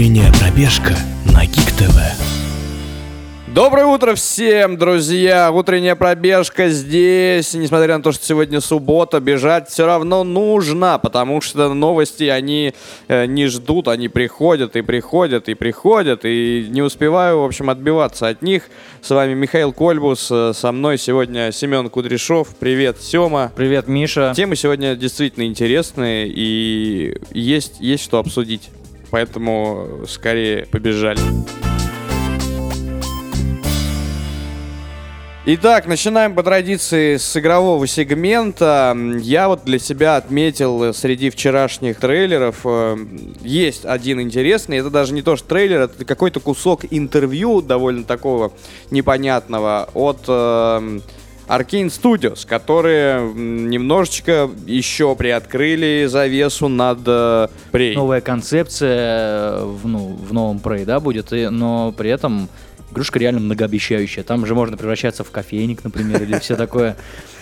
Утренняя пробежка на Гик ТВ. Доброе утро всем, друзья! Утренняя пробежка здесь. Несмотря на то, что сегодня суббота, бежать все равно нужно, потому что новости, они э, не ждут, они приходят и приходят и приходят, и не успеваю, в общем, отбиваться от них. С вами Михаил Кольбус, э, со мной сегодня Семен Кудряшов. Привет, Сема. Привет, Миша. Темы сегодня действительно интересные, и есть, есть что обсудить. Поэтому скорее побежали. Итак, начинаем по традиции с игрового сегмента. Я вот для себя отметил э, среди вчерашних трейлеров э, есть один интересный. Это даже не то, что трейлер, это какой-то кусок интервью довольно такого непонятного от э, Arkane Studios, которые немножечко еще приоткрыли завесу над э, Prey. Новая концепция в, ну, в новом Prey, да, будет, и, но при этом игрушка реально многообещающая. Там же можно превращаться в кофейник, например, или все такое.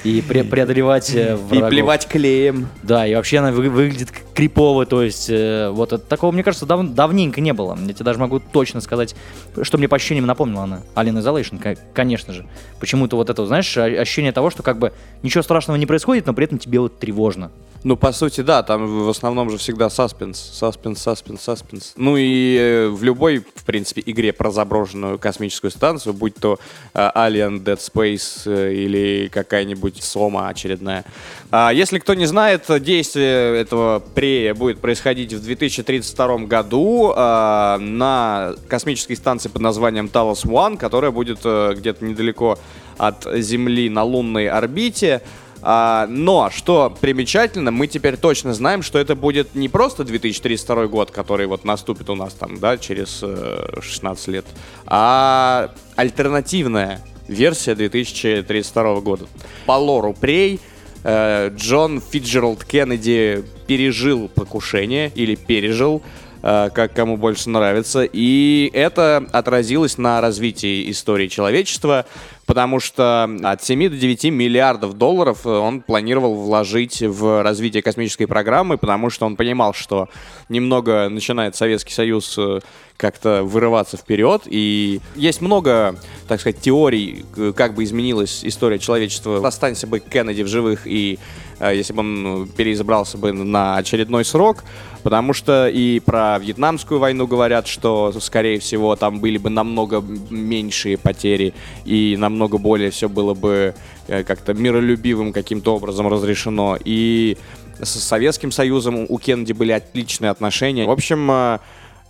И пре- преодолевать э, И плевать клеем. Да, и вообще она вы- выглядит крипово, то есть э, вот это, такого, мне кажется, дав- давненько не было. Я тебе даже могу точно сказать, что мне по ощущениям напомнила она. Alien Isolation, конечно же. Почему-то вот это, знаешь, ощущение того, что как бы ничего страшного не происходит, но при этом тебе вот тревожно. Ну, по сути, да, там в основном же всегда саспенс, саспенс, саспенс, саспенс. Ну и э, в любой, в принципе, игре про заброшенную космическую станцию, будь то э, Alien, Dead Space э, или какая-нибудь Сома очередная. А, если кто не знает, действие этого прея будет происходить в 2032 году на космической станции под названием Talos One, которая будет где-то недалеко от Земли на лунной орбите. А, но, что примечательно, мы теперь точно знаем, что это будет не просто 2032 год, который вот наступит у нас там, да, через э, 16 лет, а альтернативная версия 2032 года. По лору Прей э, Джон Фиджеральд Кеннеди пережил покушение или пережил э, как кому больше нравится. И это отразилось на развитии истории человечества потому что от 7 до 9 миллиардов долларов э, он планировал вложить в развитие космической программы, потому что он понимал, что немного начинает Советский Союз э, как-то вырываться вперед. И есть много, так сказать, теорий, как бы изменилась история человечества. Останься бы Кеннеди в живых, и э, если бы он переизбрался бы на очередной срок, потому что и про Вьетнамскую войну говорят, что, скорее всего, там были бы намного меньшие потери и намного намного более все было бы э, как-то миролюбивым каким-то образом разрешено. И с Советским Союзом у Кеннеди были отличные отношения. В общем, э,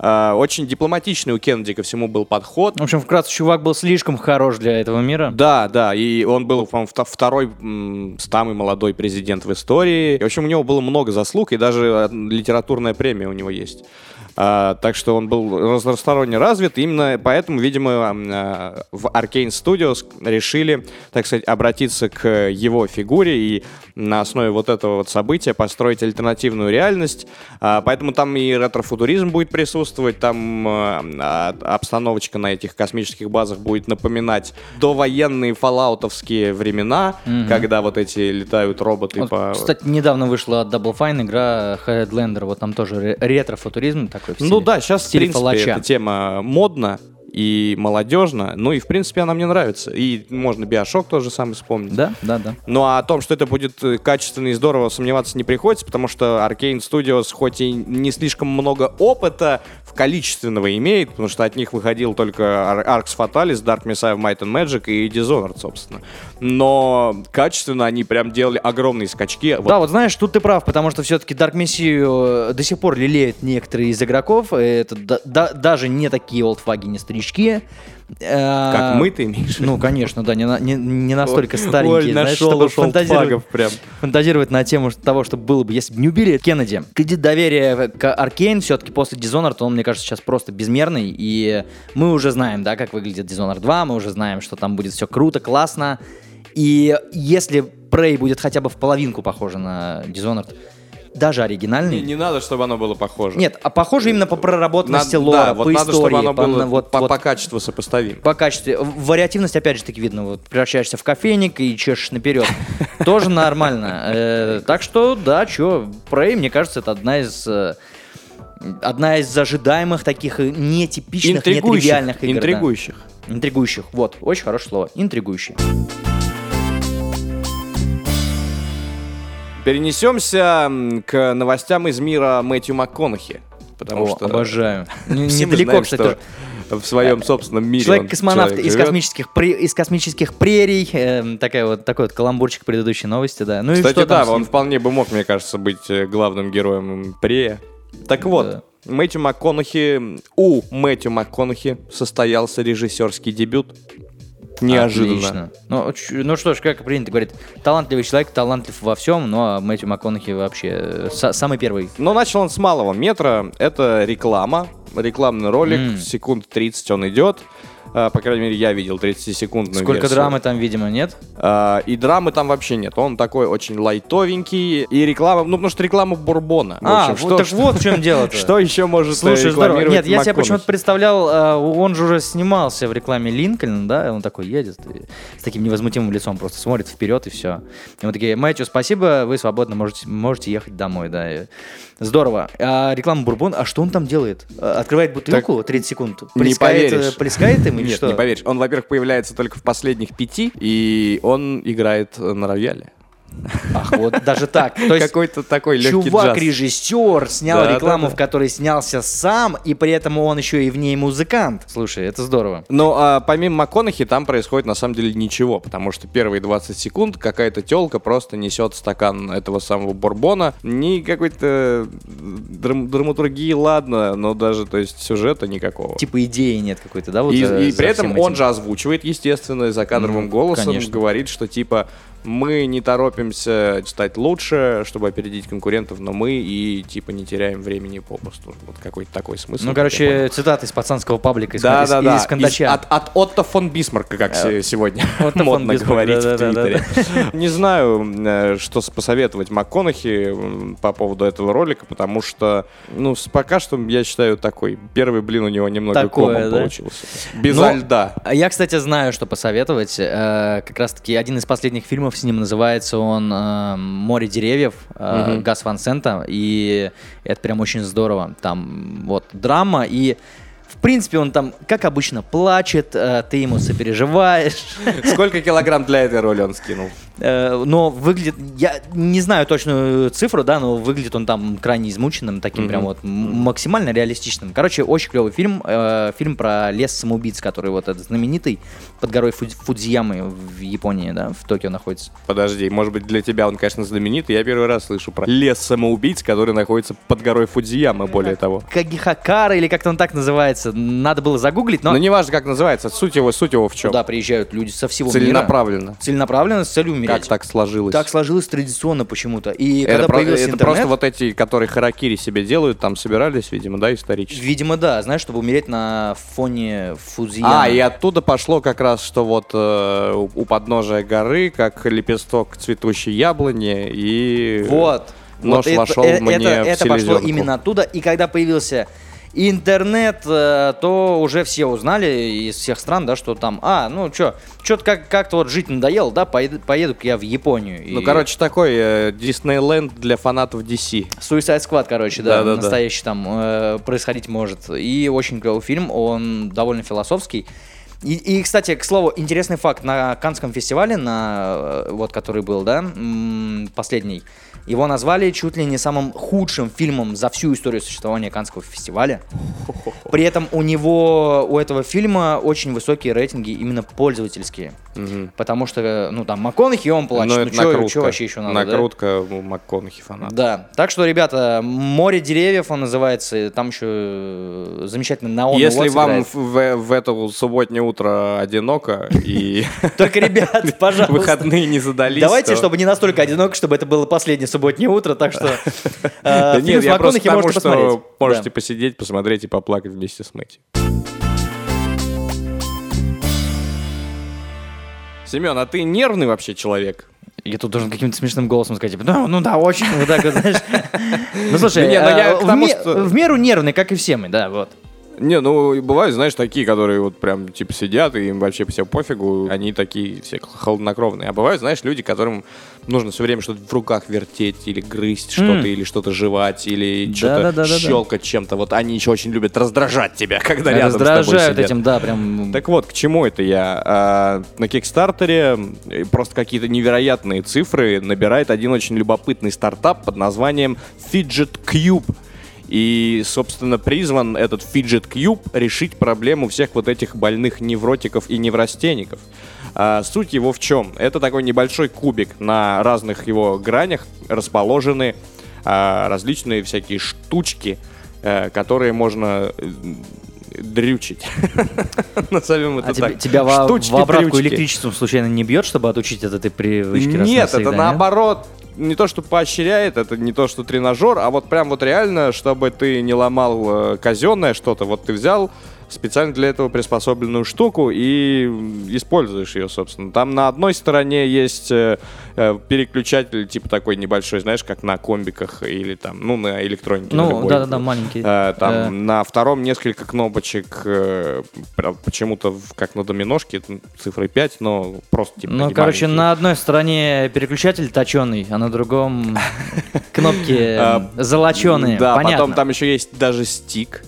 э, очень дипломатичный у Кеннеди ко всему был подход. В общем, вкратце, чувак был слишком хорош для этого мира. Да, да, и он был, по-моему, второй самый молодой президент в истории. И, в общем, у него было много заслуг, и даже литературная премия у него есть. А, так что он был разносторонне развит. Именно поэтому, видимо, а, в Arcane Studios решили, так сказать, обратиться к его фигуре и на основе вот этого вот события построить альтернативную реальность. А, поэтому там и ретрофутуризм будет присутствовать, там а, обстановочка на этих космических базах будет напоминать довоенные фоллаутовские времена, угу. когда вот эти летают роботы вот, по... Кстати, недавно вышла Double Fine игра Headlander, вот там тоже ретрофутуризм такой такой в стиле, Ну да, сейчас, в, в принципе, палача. эта тема модна и молодежно. Ну и, в принципе, она мне нравится. И можно Биошок тоже самый вспомнить. Да, да, да. Ну а о том, что это будет э, качественно и здорово, сомневаться не приходится, потому что Arcane Studios хоть и не слишком много опыта в количественного имеет, потому что от них выходил только Arx Fatalis, Dark Messiah Might and Magic и Dishonored, собственно. Но качественно они прям делали огромные скачки. Да, вот, вот знаешь, тут ты прав, потому что все-таки Dark Messiah э, до сих пор лелеют некоторые из игроков. Это да, да, даже не такие олдфаги, не старички. Э, как мы, ты имеешь? Ну, конечно, да, не, не, не настолько старенькие. Ой, знаешь, нашел, чтобы фантазировать, прям. фантазировать на тему того, что было бы, если бы не убили Кеннеди. Кредит доверия к Аркейн все-таки после Dishonored, он, мне кажется, сейчас просто безмерный, и мы уже знаем, да, как выглядит Dishonored 2, мы уже знаем, что там будет все круто, классно, и если Prey будет хотя бы в половинку похоже на Dishonored, даже оригинальный. Не, не надо, чтобы оно было похоже. Нет, а похоже именно по проработанности надо, лора, да, вот по надо, истории. Чтобы оно по, было вот, по, вот, по качеству сопоставимо. По качеству. Вариативность, опять же таки, видно. Вот превращаешься в кофейник и чешешь наперед. Тоже нормально. Э, так что, да, что, Prey, мне кажется, это одна из э, Одна из ожидаемых таких э, нетипичных, нетривиальных игр. да. Интригующих. Интригующих. Вот, очень хорошее слово. Интригующие. Перенесемся к новостям из мира Мэтью МакКонахи. Потому О, что обожаю. Все Недалеко, кстати, что в своем собственном мире он Человек-космонавт человек из живет. космических, пре- из космических прерий. эм, такая вот, такой вот каламбурчик предыдущей новости, да. Ну и Кстати, что там да, он вполне бы мог, мне кажется, быть э, главным героем Прея. Так вот, Да. Мэтью МакКонахи, у Мэтью МакКонахи состоялся режиссерский дебют. Неожиданно. Отлично. Ну, ну что ж, как принято говорит, талантливый человек, талантлив во всем, но Мэтью МакКонахи вообще э, са- самый первый. Но начал он с малого метра. Это реклама, рекламный ролик, М. секунд 30 он идет. А, По крайней мере, я видел 30-секундную Сколько версию. драмы там, видимо, нет? А, И драмы там вообще нет. Он такой очень лайтовенький. И реклама, ну потому что реклама бурбона. В А, общем, вот, так вот в чем дело-то. Что еще может э, Слушай, здорово. Нет, я себе МакКонахи? почему-то представлял, э, он же уже снимался в рекламе Линкольна, да, он такой едет с таким невозмутимым лицом просто смотрит вперед и все. И мы такие, Мэтью, спасибо, вы свободно можете, можете ехать домой, да. Здорово. А реклама Бурбон, а что он там делает? Открывает бутылку 30 секунд, плескает, э, плескает им Нет, что? не поверишь. Он, во-первых, появляется только в последних пяти, и он играет на рояле. Ах, вот даже так. То есть Какой-то такой легкий чувак, джаз. режиссер, снял Да, рекламу, да, да. в которой снялся сам, и при этом он еще и в ней музыкант. Слушай, это здорово. Но а, помимо МакКонахи там происходит на самом деле ничего, потому что первые 20 секунд какая-то телка просто несет стакан этого самого бурбона. Ни какой-то драм- драматургии, ладно, но даже, то есть, сюжета никакого. Типа идеи нет какой-то, да? Вот и, за- и при этом он этим. же озвучивает, естественно, за кадровым Мгм, голосом, конечно. говорит, что типа мы не торопимся стать лучше, чтобы опередить конкурентов, но мы и типа не теряем времени попусту. Вот какой-то такой смысл. Ну, короче, цитаты из пацанского паблика из, Да, из- да, да. из Кондача. Из- от, от Отто фон Бисмарка, как се- сегодня Отто модно Бисмарк, говорить в да-да-да-да. Твиттере. Не знаю, э, что посоветовать МакКонахи по поводу этого ролика, потому что, ну, пока что, я считаю, такой первый блин у него немного Такое, комом да? получился. Без Но- льда. Я, кстати, знаю, что посоветовать. Э, Как раз-таки один из последних фильмов с ним называется он э, «Море деревьев» э, Мгм. Гас Ван Сента, и это прям очень здорово. Там вот драма, и в принципе он там, как обычно, плачет, э, ты ему сопереживаешь. Сколько килограмм для этой роли он скинул? Э, Но выглядит, я не знаю точную цифру, да, но выглядит он там крайне измученным, таким Мгм. прям вот максимально реалистичным. Короче, очень клевый фильм, э, фильм про лес самоубийц, который вот этот знаменитый под горой Фудзи- Фудзиямы в Японии, да, в Токио находится. Подожди, может быть, для тебя он, конечно, знаменитый. Я первый раз слышу про лес самоубийц, который находится под горой Фудзиямы, более того. Кагихакара или как-то он так называется, надо было загуглить, но Но неважно, как называется, суть его, суть его в чем? туда приезжают люди со всего мира. Целенаправленно. Целенаправленно с целью. Как так сложилось? Так сложилось традиционно почему-то. И это когда про- появился это интернет... просто вот эти, которые харакири себе делают, там собирались, видимо, да, исторически. Видимо, да, знаешь, чтобы умереть на фоне Фудзиямы. А, и оттуда пошло как раз, что вот э, у подножия горы, как лепесток цветущей яблони, и... Вот. Нож вот это- вошел э- мне это, в это пошло именно оттуда. И когда появился интернет, э, то уже все узнали из всех стран, да, что там, а, ну что, что-то как- как-то вот жить надоело, да, поеду, поеду-ка я в Японию. Ну, И короче, такой э, Диснейленд для фанатов DC. Suicide Squad, короче, да, Да-да-да. настоящий там э, происходить может. И очень клевый фильм, он довольно философский. И, и, кстати, к слову, интересный факт. На Канском фестивале, на, э, вот который был, да, последний, его назвали чуть ли не самым худшим фильмом за всю историю существования Канского фестиваля. При этом у него, у этого фильма очень высокие рейтинги именно пользовательские. Мгм. Потому что, ну, там, МакКонахи, он плачет. Ну, что вообще еще надо, да? Накрутка у МакКонахи фанат. Да. Так что, ребята, море деревьев он называется. Там еще э, замечательно на Если вам в, в- в это субботнее утро одиноко и Только, ребят, пожалуйста. выходные не задались, Давайте, то- чтобы не настолько одиноко, чтобы это было последнее субботнее утро, так что фильм нет, с я просто МакКонахи можете посмотреть. можете посидеть, посмотреть и поплакать вместе с Мэтью. Семен, а ты нервный вообще человек? Я тут должен каким-то смешным голосом сказать, типа, ну, ну да, очень, вот так вот, знаешь. Ну, слушай, ну э, в меру нервный, как и все мы, да, вот. Не, ну, бывают, знаешь, такие, которые вот прям, типа, сидят, и им вообще все пофигу, они такие все холоднокровные. А бывают, знаешь, люди, которым нужно все время что-то в руках вертеть, или грызть что-то, или что-то жевать, или что-то щелкать чем-то. Вот они еще очень любят раздражать тебя, когда рядом Раздражают этим, да, прям... Так вот, к чему это я? А, на Кикстартере э, просто какие-то невероятные цифры набирает один очень любопытный стартап под названием Fidget Cube. И, собственно, призван этот Fidget Cube решить проблему всех вот этих больных невротиков и неврастенников. А, суть его в чем? Это такой небольшой кубик. На разных его гранях расположены а, различные всякие штучки, э, которые можно э, дрючить. Назовем это А так. тебя во, в обратку электричеством случайно не бьет, чтобы отучить от этой привычки? Нет, это наоборот не то, что поощряет, это не то, что тренажер, а вот прям вот реально, чтобы ты не ломал э, казенное что-то, вот ты взял специально для этого приспособленную штуку и используешь ее, собственно. Там на одной стороне есть э, э, переключатель, типа такой небольшой, знаешь, как на комбиках или там, ну, на электронике. Ну, да-да-да, маленький. Э, Там Э, на втором несколько кнопочек, почему-то как на доминошке, цифры 5, но просто типа Ну, короче, маленькие. на одной стороне переключатель точеный, а на другом кнопки золоченые. Да, потом там еще есть даже стик,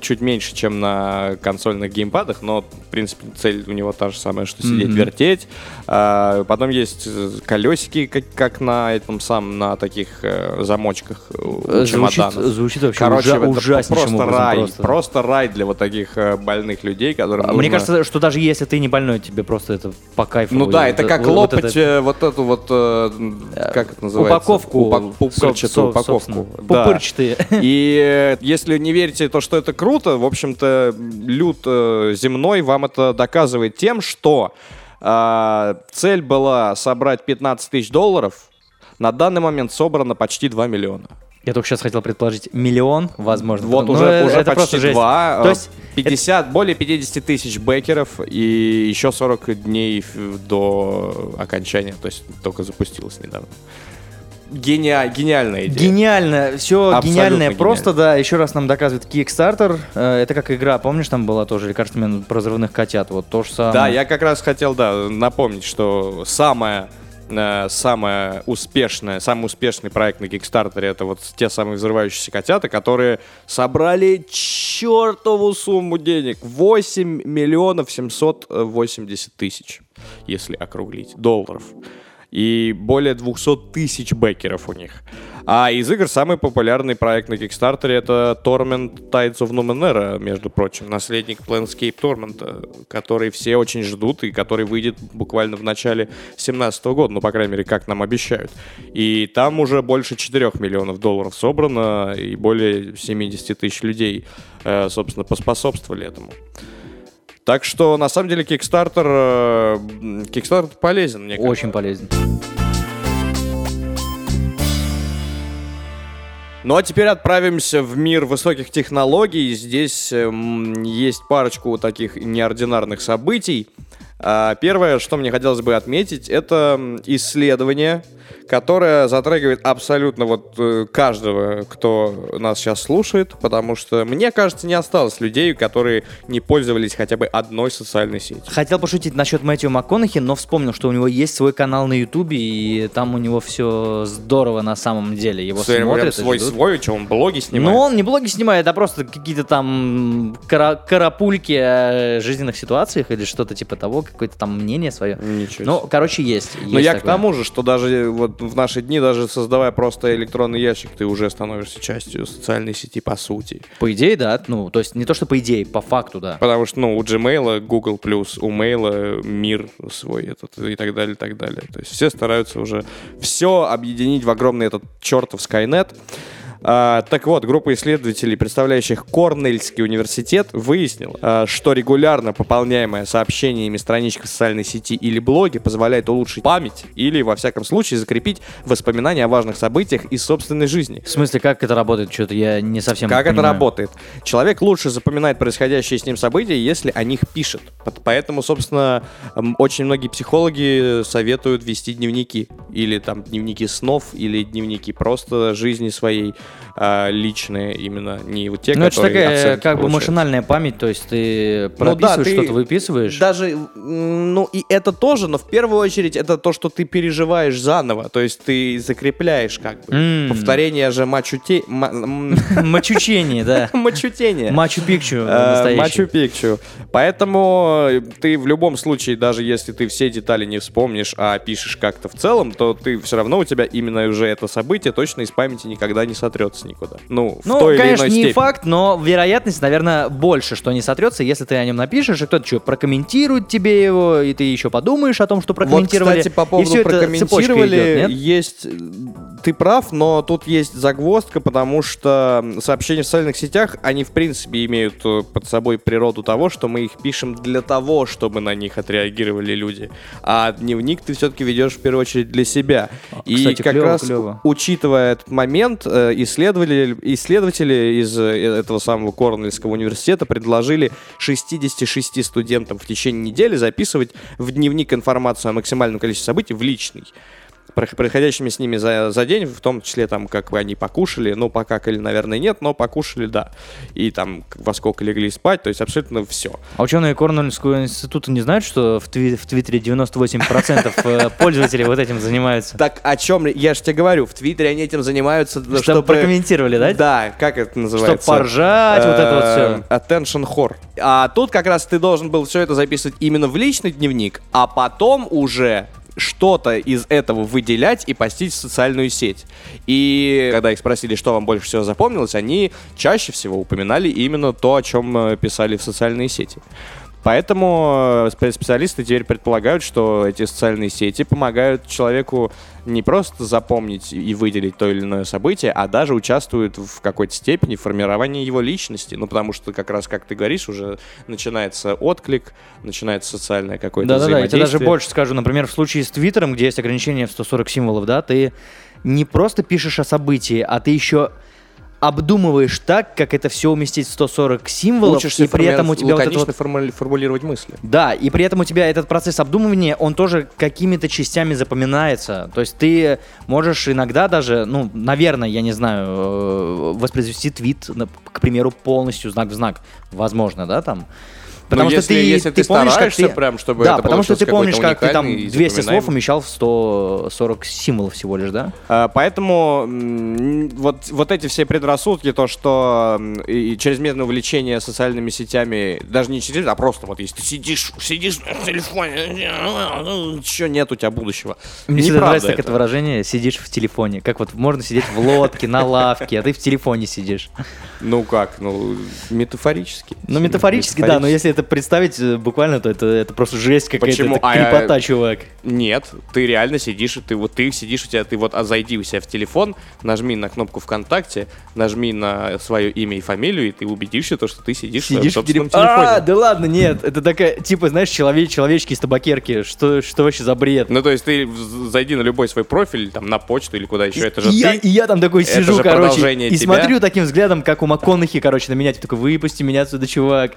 чуть меньше, чем на консольных геймпадах, но, в принципе, цель у него та же самая, что сидеть, Мгм. вертеть. А, потом есть э, колесики, как, как на этом самом, на таких э, замочках у Э, Звучит, чемоданов. звучит вообще Короче, ужа- ужаснейшим просто образом рай, просто. просто. рай для вот таких э, больных людей, которым А Мне нужно- кажется, что даже если ты не больной, тебе просто это по кайфу. Ну да, это это- как вот- лопать это- э, вот эту вот, э, как это называется? Упаковку. Упак- пупырчатую со- упаковку. собственно. Да. Пупырчатые. И э, если не верите то, что это круто, в общем-то, люд э, земной вам это доказывает тем, что а, цель была собрать 15 тысяч долларов, на данный момент собрано почти 2 миллиона. Я только сейчас хотел предположить миллион, возможно. Вот Ну, уже, э, уже это почти. 2, То есть 50, более 50 тысяч бэкеров и еще 40 дней до окончания, то есть только запустилось недавно. Гениа- гениальная идея. Гениально, все Абсолютно гениальное. гениально. Просто, да, еще раз нам доказывает Kickstarter. Э, Это как игра, помнишь, там была тоже лекарственная про взрывных котят. Вот то же самое. Да, я как раз хотел, да, напомнить, что самое э, самое успешное, самый успешный проект на Kickstarter это вот те самые взрывающиеся котята, которые собрали чертову сумму денег. 8 миллионов 780 тысяч, если округлить, долларов. И более 200 тысяч бэкеров у них. А из игр самый популярный проект на Kickstarter это Torment Tides of Numenera, между прочим, наследник Planescape Torment, который все очень ждут и который выйдет буквально в начале 2017 года, ну, по крайней мере, как нам обещают. И там уже больше 4 миллионов долларов собрано, и более 70 тысяч людей, э, собственно, поспособствовали этому. Так что, на самом деле, Kickstarter, э, Kickstarter полезен, мне кажется. Очень полезен. Ну а теперь отправимся в мир высоких технологий. Здесь эм, есть парочку таких неординарных событий. А, Первое, что мне хотелось бы отметить, это исследование, которое затрагивает абсолютно вот э, каждого, кто нас сейчас слушает, потому что, мне кажется, не осталось людей, которые не пользовались хотя бы одной социальной сетью. Хотел пошутить насчет Мэтью МакКонахи, но вспомнил, что у него есть свой канал на Ютубе, и там у него все здорово на самом деле. Его Прям смотрят свой свой, что он блоги снимает. Ну, он не блоги снимает, а просто какие-то там кара- карапульки о жизненных ситуациях или что-то типа того, какое-то там мнение свое. Ничего. Ну, короче, есть. Но есть я к такое. тому же, что даже вот в наши дни, даже создавая просто электронный ящик, ты уже становишься частью социальной сети по сути. По идее, да. Ну, то есть не то, что по идее, по факту, да. Потому что, ну, у Gmail, Google+, у Mail мир свой этот и так далее, и так далее. То есть все стараются уже все объединить в огромный этот чертов Skynet. А, так вот, группа исследователей, представляющих Корнельский университет, выяснила, а, что регулярно пополняемая сообщениями страничка в социальной сети или блоге позволяет улучшить память или, во всяком случае, закрепить воспоминания о важных событиях из собственной жизни. В смысле, как это работает? Что-то я не совсем Как это понимаю. работает? Человек лучше запоминает происходящие с ним события, если о них пишет. Поэтому, собственно, очень многие психологи советуют вести дневники. Или там дневники снов, или дневники просто жизни своей. А, личные именно, не вот те, Ну, это же которые такая как бы получают. машинальная память, то есть ты Ну да, прописываешь ты что-то, выписываешь. Даже, ну и это тоже, но в первую очередь это то, что ты переживаешь заново, то есть ты закрепляешь как бы. М. Повторение же мачуте... Мачучение, да. Мачутение. Мачу-пикчу Э. Мачу-Пикчу. Поэтому э, ты в любом случае, даже если ты все детали не вспомнишь, а пишешь как-то в целом, то ты все равно у тебя именно уже это событие точно из памяти никогда не сотрется никуда. Ну, в Ну, той конечно, или иной не степени. факт, но вероятность, наверное, больше, что не сотрется, если ты о нем напишешь, и кто-то что, прокомментирует тебе его, и ты еще подумаешь о том, что Вот, прокомментировали. кстати, по и поводу все прокомментировали, идет, нет? есть... Ты прав, но тут есть загвоздка, потому что сообщения в социальных сетях, они, в принципе, имеют э, под собой природу того, что мы их пишем для того, чтобы на них отреагировали люди. А дневник ты все-таки ведешь в первую очередь для себя. И кстати, как клево, раз, клево. учитывая этот момент, э, исследователи, исследователи из э, этого самого Корнельского университета предложили 66 студентам в течение недели записывать в дневник информацию о максимальном количестве событий в личный происходящими с ними за, за день, в том числе там, как они покушали, ну, покакали, наверное, нет, но покушали, да. И там, во сколько легли спать, то есть абсолютно все. А ученые Корнельского института не знают, что в, тви- в Твиттере 98% э, пользователей вот этим занимаются? Так о чем я же тебе говорю, в Твиттере они этим занимаются, Чтобы чтобы... прокомментировали, да? Да, как это называется? Чтоб поржать, вот это вот Э, все. Attention whore. А тут как раз ты должен был все это записывать именно в личный дневник, а потом уже что-то из этого выделять и постить в социальную сеть. И когда их спросили, что вам больше всего запомнилось, они чаще всего упоминали именно то, о чем э, писали в социальные сети. Поэтому э, спе- специалисты теперь предполагают, что эти социальные сети помогают человеку не просто запомнить и выделить то или иное событие, а даже участвуют в какой-то степени в формировании его личности. Ну, потому что как раз, как ты говоришь, уже начинается отклик, начинается социальное какое-то Да-да-да, я тебе даже взаимодействие. больше скажу. Например, в случае с Твиттером, где есть ограничение в 140 символов, да, ты не просто пишешь о событии, а ты еще обдумываешь так, как это все уместить в 140 символов, Учишься и при этом у тебя вот это вот... формули- формулировать мысли. Да, и при этом у тебя этот процесс обдумывания, он тоже какими-то частями запоминается. То есть ты можешь иногда даже, ну, наверное, я не знаю, э, воспроизвести твит, к примеру, полностью знак в знак. Возможно, да, там. Потому Ну, что если- ты, если ты помнишь, как стараешься прям, чтобы да, это потому что ты помнишь, как ты там уникальный и 200 слов умещал в 140 символов всего лишь, да? А, Поэтому вот, вот эти все предрассудки, то, что и и чрезмерное увлечение социальными сетями, даже не через, а просто вот если ты сидишь, сидишь в телефоне, ничего нет у тебя будущего. Мне всегда нравится это. это выражение «сидишь в телефоне». Как вот можно сидеть в лодке, на лавке, а ты в телефоне сидишь. Ну как, ну метафорически. Ну, метафорически, да, но если это представить э, буквально, то это, это просто жесть какая-то, Почему? это А я- крепота, чувак. Нет, ты реально сидишь, и ты вот ты сидишь у тебя, ты вот а зайди у себя в телефон, нажми на кнопку ВКонтакте, нажми на свое имя и фамилию, и ты убедишься, то, что ты сидишь, в Сидишь в собственном телефоне. А, да ладно, нет, это такая, типа, знаешь, человек, человечки из табакерки, что, что вообще за бред? Ну, то есть ты в- зайди на любой свой профиль, там, на почту или куда еще, это же и, я, ты. и я там такой Это сижу, короче, и тебя. смотрю таким взглядом, как у МакКонахи, короче, на меня, типа, такой, выпусти меня отсюда, чувак.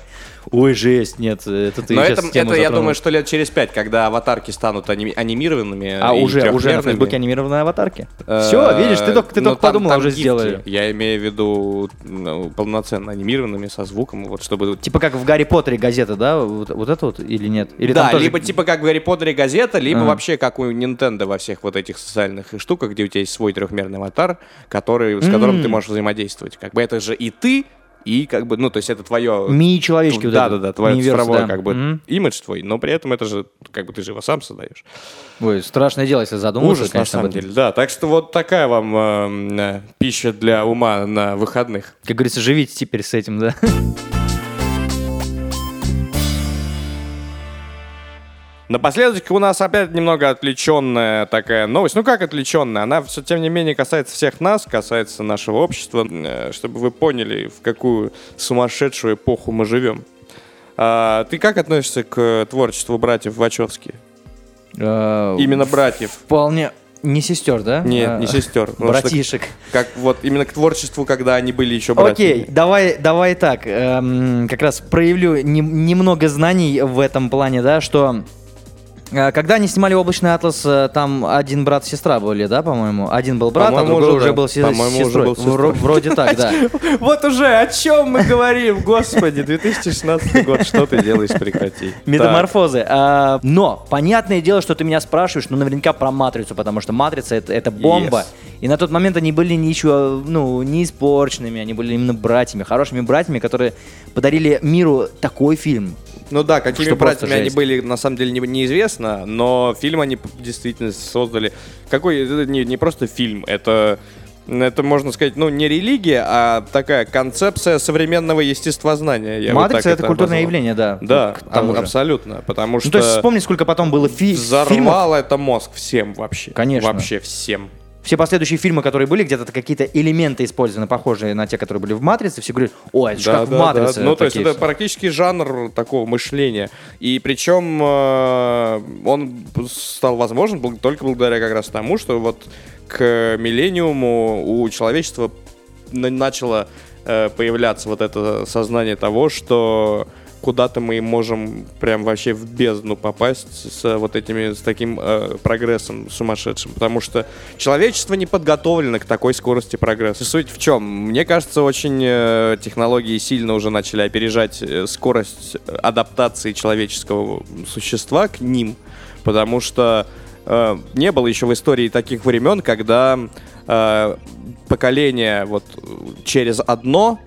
Ой, жесть, нет, это ты Но это, это я думаю, что лет через пять, когда аватарки станут аними- анимированными. А уже, уже на Фейсбуке анимированные аватарки. э, Все, видишь, ты только, ты ну, только там- подумал, уже сделали. Я имею в виду ну, полноценно анимированными, со звуком, вот чтобы... Типа как в Гарри Поттере газета, да? Вот, вот это вот или нет? Или да, тоже- либо типа как в Гарри Поттере газета, либо вообще как у Nintendo во всех вот этих социальных штуках, где у тебя есть свой трехмерный аватар, который, с которым ты можешь взаимодействовать. Как бы это же и ты, и как бы, ну, то есть это твое... Ми-человечки вот да, да, да, твой универс, цифровой да. как бы Мгм. имидж твой, но при этом это же как бы ты же его сам создаешь. Ой, страшное дело, если задуматься, Ужас, на конечно, об самом деле, да. Так что вот такая вам эм, э, пища для ума на выходных. Как говорится, живите теперь с этим, да? Напоследок у нас опять немного отвлеченная такая новость. Ну как отвлеченная? Она все тем не менее касается всех нас, касается нашего общества, э, чтобы вы поняли, в какую сумасшедшую эпоху мы живем. А, ты как относишься к творчеству братьев Вачовски? Э, Именно братьев. Вполне... Не сестер, да? Нет, А, не сестер. Братишек. Как вот именно к творчеству, когда они были еще братьями. Окей, давай, давай так. эм, как раз проявлю нем- немного знаний в этом плане, да, что Когда они снимали «Облачный атлас», э, там один брат и сестра были, да, по-моему? Один был брат, а другой уже уже да. был се- По-моему, уже сестрой. был сестрой. Вро- Вроде так, да. Вот уже о чем мы говорим, господи, 2016 год, что ты делаешь, прекрати. Метаморфозы. А, но, понятное дело, что ты меня спрашиваешь, ну, наверняка про «Матрицу», потому что «Матрица» — это, бомба. И на тот момент они были ничего, ну, не испорченными, они были именно братьями, хорошими братьями, которые подарили миру такой фильм. Ну да, какими братьями они были, на самом деле не- неизвестно, но фильм они действительно создали. Какой, это не, не просто фильм, это, это, можно сказать, ну, не религия, а такая концепция современного естествознания. я вот «Матрица» — так это культурное обозвал. явление, да. Да, а- абсолютно, потому что Ну, то есть вспомни, сколько потом было фи- фильмов. взорвало это мозг всем вообще. Конечно. Вообще всем. Все последующие фильмы, которые были, где-то какие-то элементы использованы, похожие на те, которые были в «Матрице», все говорят, о, это же как в «Матрице». Ну, то есть это практически жанр такого мышления. И причем э, он стал возможен только благодаря как раз тому, что вот к миллениуму у человечества на- начало э, появляться вот это сознание того, что куда-то мы можем прям вообще в бездну попасть с вот этими, с таким э, прогрессом сумасшедшим, потому что человечество не подготовлено к такой скорости прогресса. Суть в чем? Мне кажется, очень э, технологии сильно уже начали опережать э, скорость э, адаптации человеческого существа к ним, потому что э, не было еще в истории таких времен, когда поколение вот через одно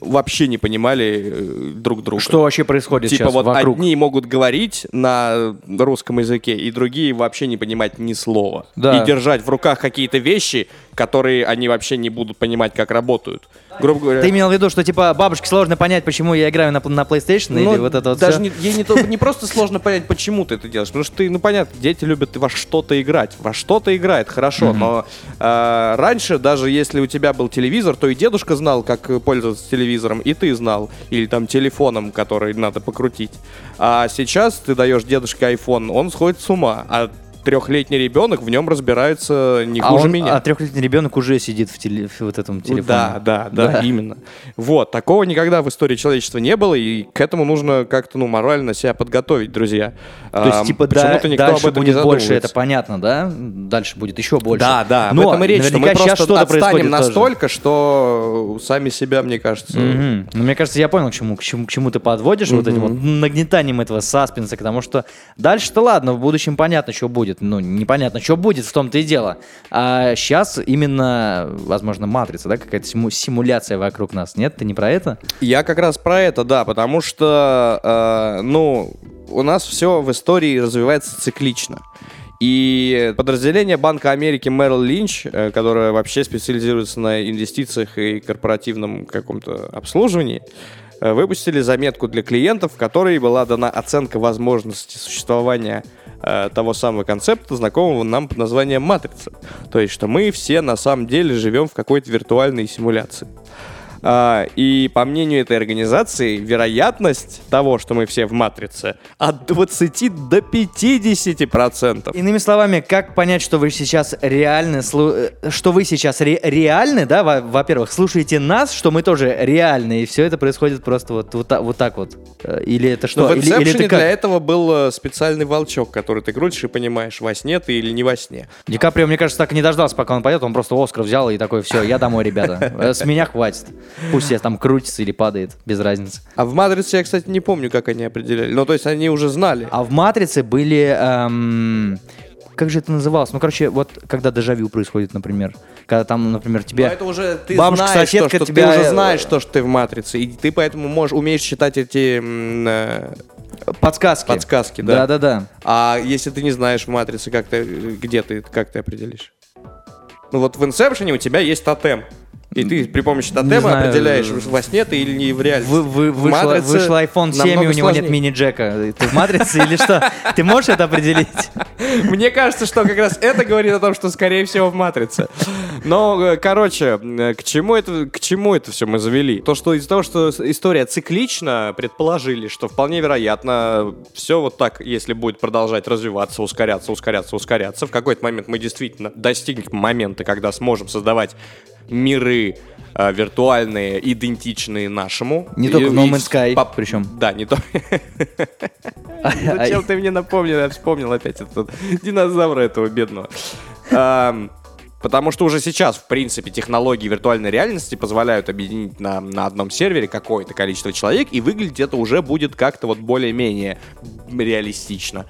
вообще не понимали э, друг друга. Что вообще происходит Типа сейчас вот вокруг? одни могут говорить на русском языке, и другие вообще не понимать ни слова. Да. И держать в руках какие-то вещи, которые они вообще не будут понимать, как работают. Грубо говоря. Ты имел в виду, что типа бабушке сложно понять, почему я играю на, на PlayStation Ну, или вот это вот даже всё? не, ей не, то- не просто сложно понять, почему ты это делаешь. Потому что ты, ну понятно, дети любят во что-то играть. Во что-то играет, хорошо. Но э, раньше, даже если у тебя был телевизор, то и дедушка знал, как пользоваться телевизором, и ты знал. Или там телефоном, который надо покрутить. А сейчас ты даешь дедушке iPhone, он сходит с ума. А трехлетний ребенок в нем разбирается не а хуже он- меня. А трехлетний ребенок уже сидит в, теле- в вот этом телефоне. Да, да, да, Да. именно. Вот, такого никогда в истории человечества не было, и к этому нужно как-то, ну, морально себя подготовить, друзья. То есть, типа, да, никто дальше об этом не будет больше, задумывается. это понятно, да? Дальше будет еще больше. Да, да, Но об этом и речь, что мы просто что-то отстанем происходит тоже. настолько, что сами себя, мне кажется... Мгм. Ну, мне кажется, я понял, к чему, к чему, к чему ты подводишь вот этим вот нагнетанием этого саспенса, потому что дальше-то ладно, в будущем понятно, что будет. Ну, непонятно, что будет, в том-то и дело. А сейчас именно, возможно, матрица, да, какая-то симу- симуляция вокруг нас. Нет, ты не про это? Я как раз про это, да, потому что, э, ну, у нас все в истории развивается циклично. И подразделение Банка Америки Merrill Lynch, э, которое вообще специализируется на инвестициях и корпоративном каком-то обслуживании, э, выпустили заметку для клиентов, в которой была дана оценка возможности существования э, того самого концепта, знакомого нам под названием матрица. То есть, что мы все на самом деле живем в какой-то виртуальной симуляции. А, и по мнению этой организации, вероятность того, что мы все в матрице, от 20 до 50 процентов. Иными словами, как понять, что вы сейчас реальны, э, что вы сейчас ре- реальны, да, во- во-первых, слушаете нас, что мы тоже реальны, и все это происходит просто вот, вот, вот так вот. Э, Или это что? Но в или, или Inception ты как? для этого был э, специальный волчок, который ты крутишь и понимаешь, во сне ты или не во сне. Ди Каприо, мне кажется, так и не дождался, пока он пойдет, он просто Оскар взял и такой, все, я домой, ребята, с меня хватит. Пусть я там крутится или падает, без разницы. А в матрице я, кстати, не помню, как они определяли. Ну, то есть они уже знали. А в «Матрице» были... эм, как же это называлось? Ну, короче, вот когда дежавю происходит, например. Когда там, например, Но тебе... это уже ты бабушка, знаешь, то, соседка что тебя, ты э, уже знаешь, то, что ты в матрице, и ты поэтому можешь умеешь считать эти э, Подсказки. подсказки, да. Да-да-да. А если ты не знаешь в матрице, как ты, где ты, как ты определишь? Ну вот в Inception у тебя есть тотем. И ты при помощи тотема определяешь, во сне ты или не в реальности. Вы, вы, В вышла, «Матрице» вышел iPhone 7, и у него нет сложнее. мини-джека. Ты в матрице или что? Ты можешь это определить? Мне кажется, что как раз это говорит о том, что скорее всего в матрице. Но, э, короче, э, к чему это, к чему это все мы завели? То, что из-за того, что история циклична, предположили, что вполне вероятно все вот так, если будет продолжать развиваться, ускоряться, ускоряться, ускоряться, в какой-то момент мы действительно достигнем момента, когда сможем создавать миры э, виртуальные, идентичные нашему. Не только И- в No Man's Sky, поп- причем. Да, не то. Зачем ты мне напомнил? Я вспомнил опять этот динозавра этого бедного. Потому что уже сейчас, в принципе, технологии виртуальной реальности позволяют объединить на, на одном сервере какое-то количество человек, и выглядеть это уже будет как-то вот более-менее реалистично.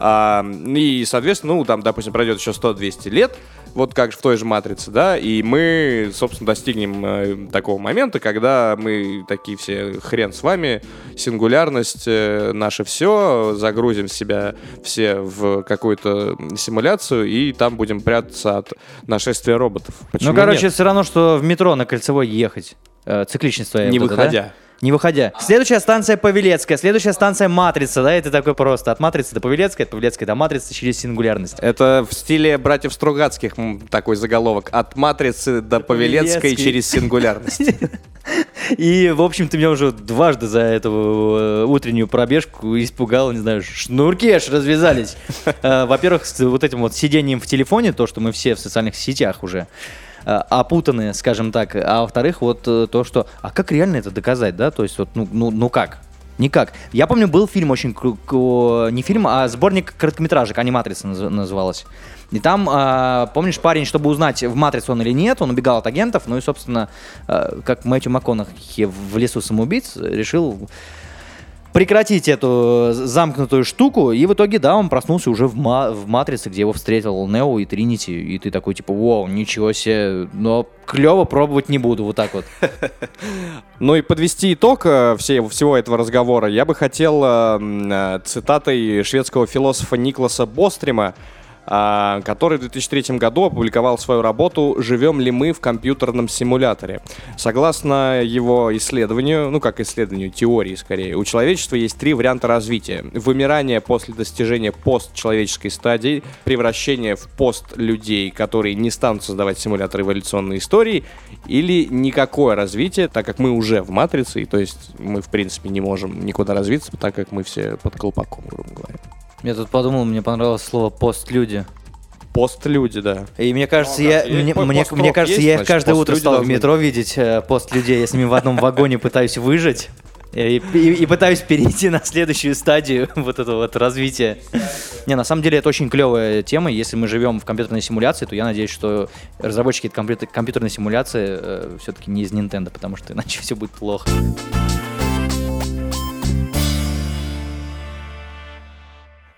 А, и, соответственно, ну, там, допустим, пройдет еще 100-200 лет, вот как в той же «Матрице», да, и мы, собственно, достигнем э, такого момента, когда мы такие все, хрен с вами, сингулярность, э, наше все, загрузим себя все в какую-то симуляцию, и там будем прятаться от нашествия роботов. Почему Ну, короче, нет? все равно, что в метро на Кольцевой ехать. Э, цикличность твоя. не вот эта, да? Не выходя. Следующая станция Павелецкая, следующая станция Матрица, да, это такой просто. От Матрицы до Павелецкой, от Павелецкой до Матрицы через сингулярность. Это в стиле братьев Стругацких такой заголовок. От матрицы до Павелецкой через сингулярность. И, в общем, ты меня уже дважды за эту э, утреннюю пробежку испугал, не знаю, шнурки аж развязались. Э, Во-первых, с вот этим вот сидением в телефоне, то, что мы все в социальных сетях уже опутаны, скажем так. А во-вторых, вот э, то, что... А как реально это доказать, да? То есть вот, ну, ну, ну как? Никак. Я помню, был фильм очень... Не фильм, а сборник короткометражек, аниматрица наз- называлась. И там, а, помнишь, парень, чтобы узнать, в матрицу он или нет, он убегал от агентов, ну и, собственно, а, как Мэтью МакКонахи в лесу самоубийц решил прекратить эту замкнутую штуку, и в итоге, да, он проснулся уже в, ма- в Матрице, где его встретил Нео и Тринити, и ты такой, типа, вау, ничего себе, но клево пробовать не буду, вот так вот. Ну и подвести итог э, все- всего этого разговора я бы хотел э, э, цитатой шведского философа Никласа Бострима, который в 2003 году опубликовал свою работу «Живем ли мы в компьютерном симуляторе?». Согласно его исследованию, ну как исследованию, теории скорее, у человечества есть три варианта развития. Вымирание после достижения постчеловеческой стадии, превращение в пост-людей, которые не станут создавать симулятор эволюционной истории, или никакое развитие, так как мы уже в матрице, и то есть мы в принципе не можем никуда развиться, так как мы все под колпаком, грубо говоря. Я тут подумал, мне понравилось слово «постлюди». Пост-люди, да. И мне кажется, Ну, я, мне, мне, мне кажется, есть, я их значит, каждое утро стал в метро видеть э, пост людей. Я с ними в одном вагоне пытаюсь выжить. И, и- и пытаюсь перейти на следующую стадию вот этого вот развития. Не, на самом деле это очень клевая тема. Если мы живем в компьютерной симуляции, то я надеюсь, что разработчики этой компьютер- компьютерной симуляции все-таки не из Nintendo, потому что иначе все будет плохо.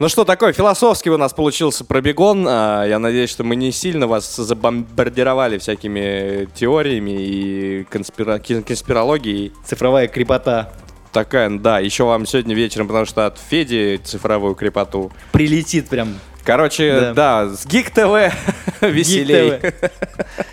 Ну что, такой философский у нас получился пробегон. А, Я надеюсь, что мы не сильно вас забомбардировали всякими теориями и конспира- конспирологией. Цифровая крепота Такая, да, еще вам сегодня вечером, потому что от Феди цифровую крепоту. прилетит прям. Короче, да, с Гик ТВ веселей.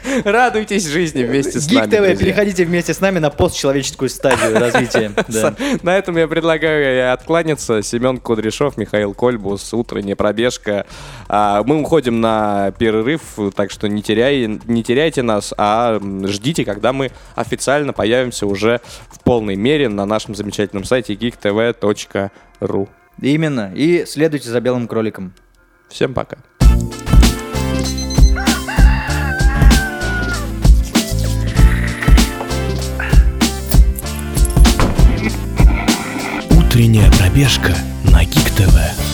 Радуйтесь жизни вместе с Гик нами, ТВ, переходите вместе с нами на постчеловеческую стадию развития. Да. На этом я предлагаю откланяться. Семен Кудряшов, Михаил Кольбус, утренняя пробежка. А, Мы уходим на перерыв, так что не, теряй, не теряйте нас, а ждите, когда мы официально появимся уже в полной мере на нашем замечательном сайте geektv.ru. Именно. И следуйте за белым кроликом. Всем пока. Утренняя пробежка на Гик ТВ.